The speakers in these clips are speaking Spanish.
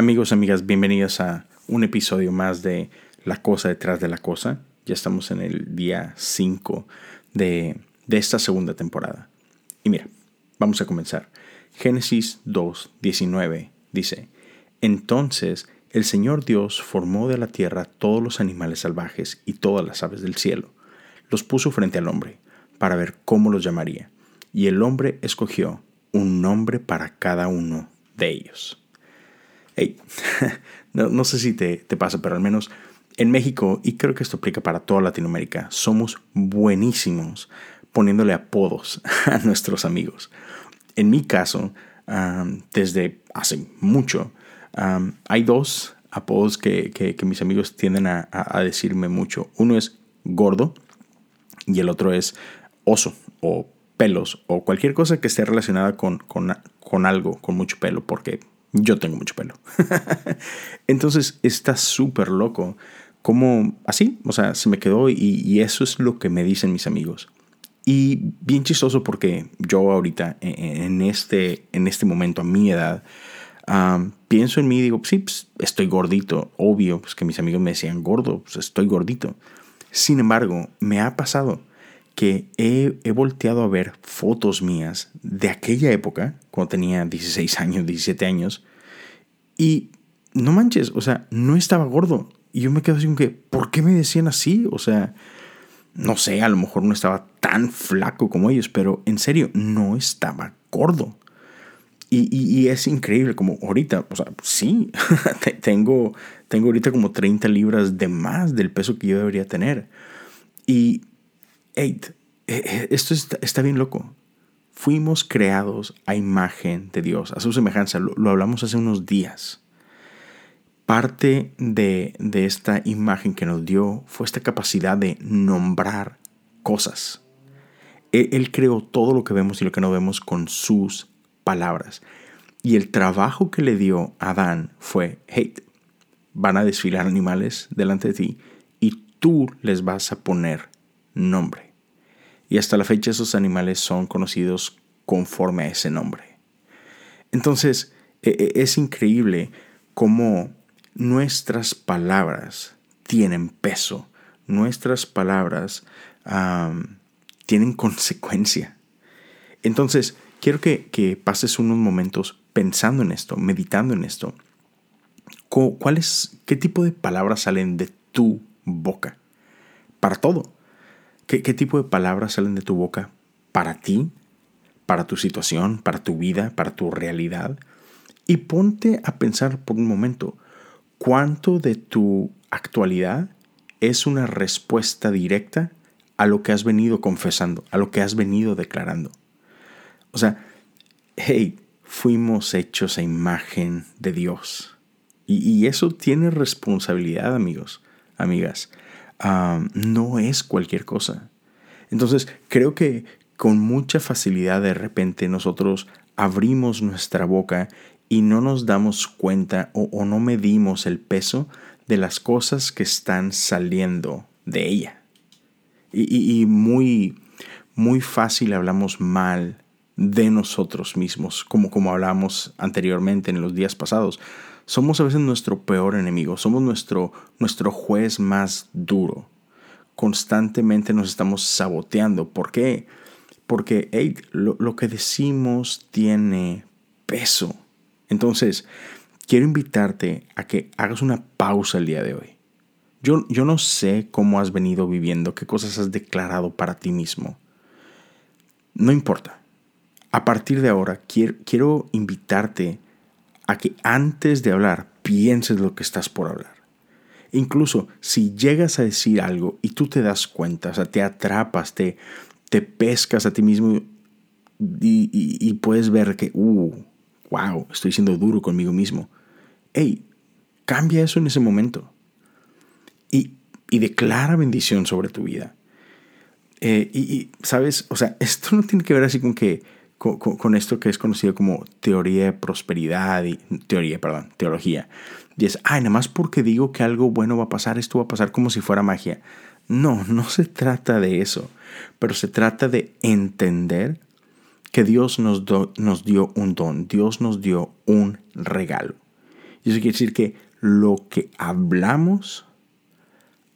Amigos, amigas, bienvenidos a un episodio más de La cosa detrás de la cosa. Ya estamos en el día 5 de, de esta segunda temporada. Y mira, vamos a comenzar. Génesis 2, 19 dice, Entonces el Señor Dios formó de la tierra todos los animales salvajes y todas las aves del cielo. Los puso frente al hombre para ver cómo los llamaría. Y el hombre escogió un nombre para cada uno de ellos. no, sé si te, te pasa, pero al menos en México, y creo que esto aplica para toda Latinoamérica, somos buenísimos poniéndole apodos a nuestros amigos. En mi caso, desde hace mucho, hay dos apodos que, mis amigos tienden a, decirme mucho. Uno es gordo y el otro es oso o pelos o cualquier cosa que esté relacionada con, con algo, con mucho pelo, porque yo tengo mucho pelo. Entonces está súper loco. Como así, o sea, se me quedó y, eso es lo que me dicen mis amigos. Y bien chistoso porque yo ahorita, e, e, en este, en este momento, a mi edad, pienso en mí y digo, sí, pues, estoy gordito. Obvio, pues que mis amigos me decían gordo, pues estoy gordito. Sin embargo, me ha pasado que he, volteado a ver fotos mías de aquella época, cuando tenía 16 años, 17 años, y no manches, o sea, no estaba gordo. Y yo me quedo así como que, ¿por qué me decían así? O sea, no sé, a lo mejor no estaba tan flaco como ellos, pero en serio, no estaba gordo. Y, y, es increíble, como ahorita, o sea, sí, tengo, tengo ahorita como 30 libras de más del peso que yo debería tener. Y Eight, eh, eh, esto está, bien loco. Fuimos creados a imagen de Dios, a su semejanza. Lo, hablamos hace unos días. Parte de, esta imagen que nos dio fue esta capacidad de nombrar cosas. Él, él creó todo lo que vemos y lo que no vemos con sus palabras. Y el trabajo que le dio a Adán fue, hey, van a desfilar animales delante de ti y tú les vas a poner nombre. Y hasta la fecha esos animales son conocidos conforme a ese nombre. Entonces, e, e, es increíble cómo nuestras palabras tienen peso, nuestras palabras tienen consecuencia. Entonces, quiero que, que, pases unos momentos pensando en esto, meditando en esto. ¿Cuál es, ¿Qué tipo de palabras salen de tu boca? Para todo. ¿Qué, tipo de palabras salen de tu boca para ti, para tu situación, para tu vida, para tu realidad? Y ponte a pensar por un momento, ¿cuánto de tu actualidad es una respuesta directa a lo que has venido confesando, a lo que has venido declarando? O sea, hey, fuimos hechos a imagen de Dios. Y, y eso tiene responsabilidad, amigos, amigas no es cualquier cosa. Entonces, creo que con mucha facilidad de repente nosotros abrimos nuestra boca y no nos damos cuenta o, no medimos el peso de las cosas que están saliendo de ella. Y, y, muy, muy fácil hablamos mal de nosotros mismos, como, como hablamos anteriormente en los días pasados somos a veces nuestro peor enemigo, somos nuestro, nuestro juez más duro. Constantemente nos estamos saboteando. ¿Por qué? Porque lo, lo que decimos tiene peso. Entonces, quiero invitarte a que hagas una pausa el día de hoy. Yo, yo, no sé cómo has venido viviendo, qué cosas has declarado para ti mismo. No importa. A partir de ahora, quiero, quiero invitarte a que antes de hablar pienses lo que estás por hablar. Incluso si llegas a decir algo y tú te das cuenta, o sea, te atrapas, te, te pescas a ti mismo y, puedes ver que, uh, wow, estoy siendo duro conmigo mismo. Hey, cambia eso en ese momento y, declara bendición sobre tu vida. Eh, y, y, sabes, o sea, esto no tiene que ver así con que con, esto que es conocido como teoría de prosperidad y teoría, perdón, teología. Y es, ay, nada más porque digo que algo bueno va a pasar, esto va a pasar como si fuera magia. No, no se trata de eso, pero se trata de entender que Dios nos, nos dio un don, Dios nos dio un regalo. Y eso quiere decir que lo que hablamos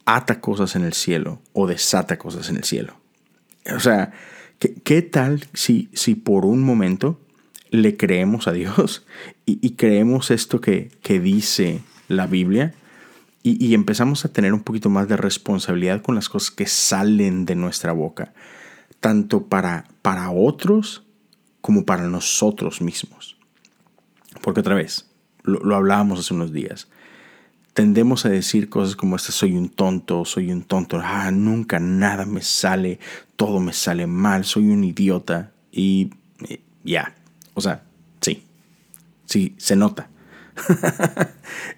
ata cosas en el cielo o desata cosas en el cielo. O sea, ¿qué, tal si, si por un momento le creemos a Dios y, creemos esto que, que, dice la Biblia y, empezamos a tener un poquito más de responsabilidad con las cosas que salen de nuestra boca, tanto para, para otros como para nosotros mismos? Porque otra vez, lo, lo hablábamos hace unos días, tendemos a decir cosas como esta, soy un tonto, soy un tonto, ah, nunca nada me sale, todo me sale mal, soy un idiota y ya, o sea, sí, sí, se nota.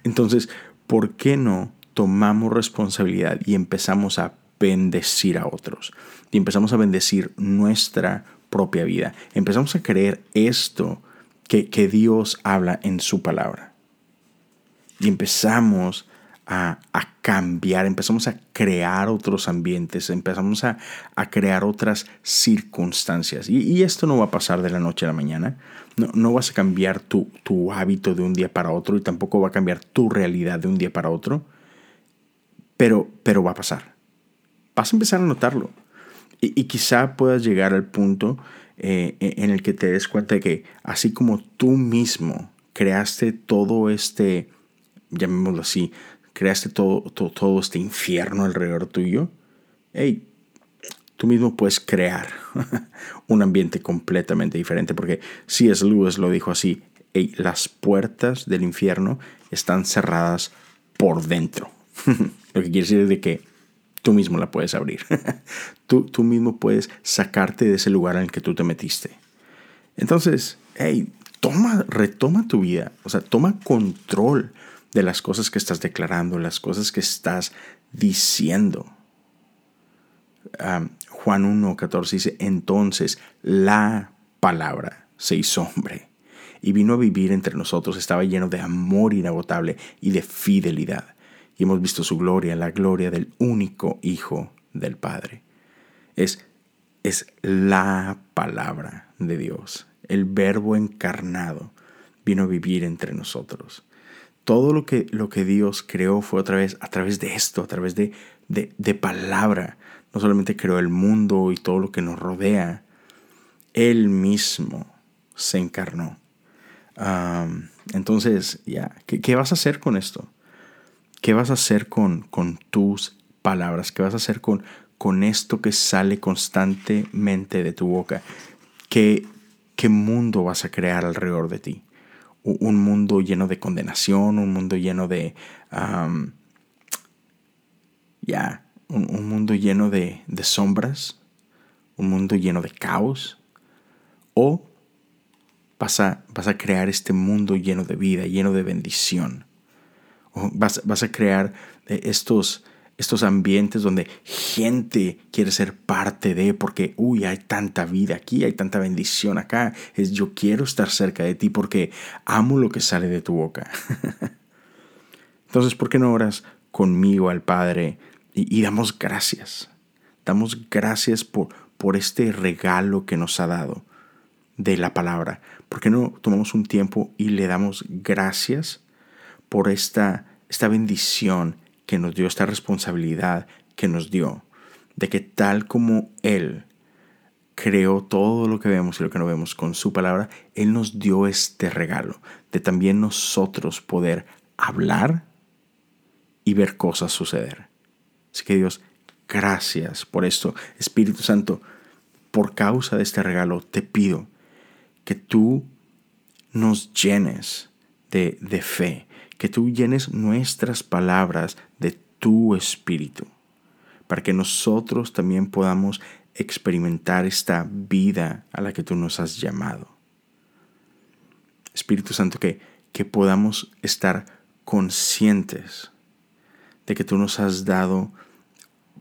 Entonces, ¿por qué no tomamos responsabilidad y empezamos a bendecir a otros? Y empezamos a bendecir nuestra propia vida. Empezamos a creer esto que, que Dios habla en su palabra y empezamos a, cambiar, empezamos a crear otros ambientes, empezamos a, crear otras circunstancias. Y, esto no va a pasar de la noche a la mañana. No, no vas a cambiar tu, tu, hábito de un día para otro y tampoco va a cambiar tu realidad de un día para otro. Pero, pero va a pasar. Vas a empezar a notarlo. Y, quizá puedas llegar al punto eh, en el que te des cuenta de que así como tú mismo creaste todo este llamémoslo así, creaste todo, todo, este infierno alrededor tuyo, hey, tú mismo puedes crear un ambiente completamente diferente, porque C.S. Lewis lo dijo así, hey, las puertas del infierno están cerradas por dentro. lo que quiere decir de que tú mismo la puedes abrir. tú, tú mismo puedes sacarte de ese lugar en el que tú te metiste. Entonces, hey, toma, retoma tu vida, o sea, toma control de las cosas que estás declarando, las cosas que estás diciendo. Juan 1.14 dice, entonces la palabra se hizo hombre y vino a vivir entre nosotros, estaba lleno de amor inagotable y de fidelidad. Y hemos visto su gloria, la gloria del único Hijo del Padre. Es, es la palabra de Dios, el verbo encarnado vino a vivir entre nosotros todo lo que, lo que Dios creó fue otra vez a través de esto, a través de, de, palabra. No solamente creó el mundo y todo lo que nos rodea, Él mismo se encarnó. entonces, ya, ¿qué, vas a hacer con esto? ¿Qué vas a hacer con, con tus palabras? ¿Qué vas a hacer con, con esto que sale constantemente de tu boca? ¿Qué, ¿Qué mundo vas a crear alrededor de ti? Un mundo lleno de condenación, un mundo lleno de... ya, un, mundo lleno de, sombras, un mundo lleno de caos, o vas a, vas a crear este mundo lleno de vida, lleno de bendición. O vas, vas a crear eh, estos, estos ambientes donde gente quiere ser parte de, porque, uy, hay tanta vida aquí, hay tanta bendición acá, es yo quiero estar cerca de ti porque amo lo que sale de tu boca. Entonces, ¿por qué no oras conmigo al Padre y, damos gracias? Damos gracias por, por este regalo que nos ha dado de la palabra. ¿Por qué no tomamos un tiempo y le damos gracias por esta, esta bendición? Que nos dio esta responsabilidad que nos dio, de que tal como Él creó todo lo que vemos y lo que no vemos con su palabra, Él nos dio este regalo de también nosotros poder hablar y ver cosas suceder. Así que Dios, gracias por esto. Espíritu Santo, por causa de este regalo, te pido que tú nos llenes de, de fe, que tú llenes nuestras palabras de tu espíritu, para que nosotros también podamos experimentar esta vida a la que tú nos has llamado. Espíritu Santo, que, que podamos estar conscientes de que tú nos has dado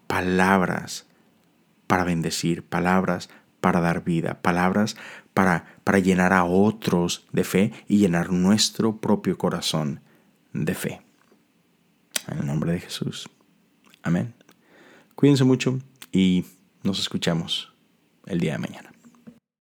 palabras para bendecir, palabras para dar vida, palabras para, para llenar a otros de fe y llenar nuestro propio corazón de fe. En el nombre de Jesús. Amén. Cuídense mucho y nos escuchamos el día de mañana.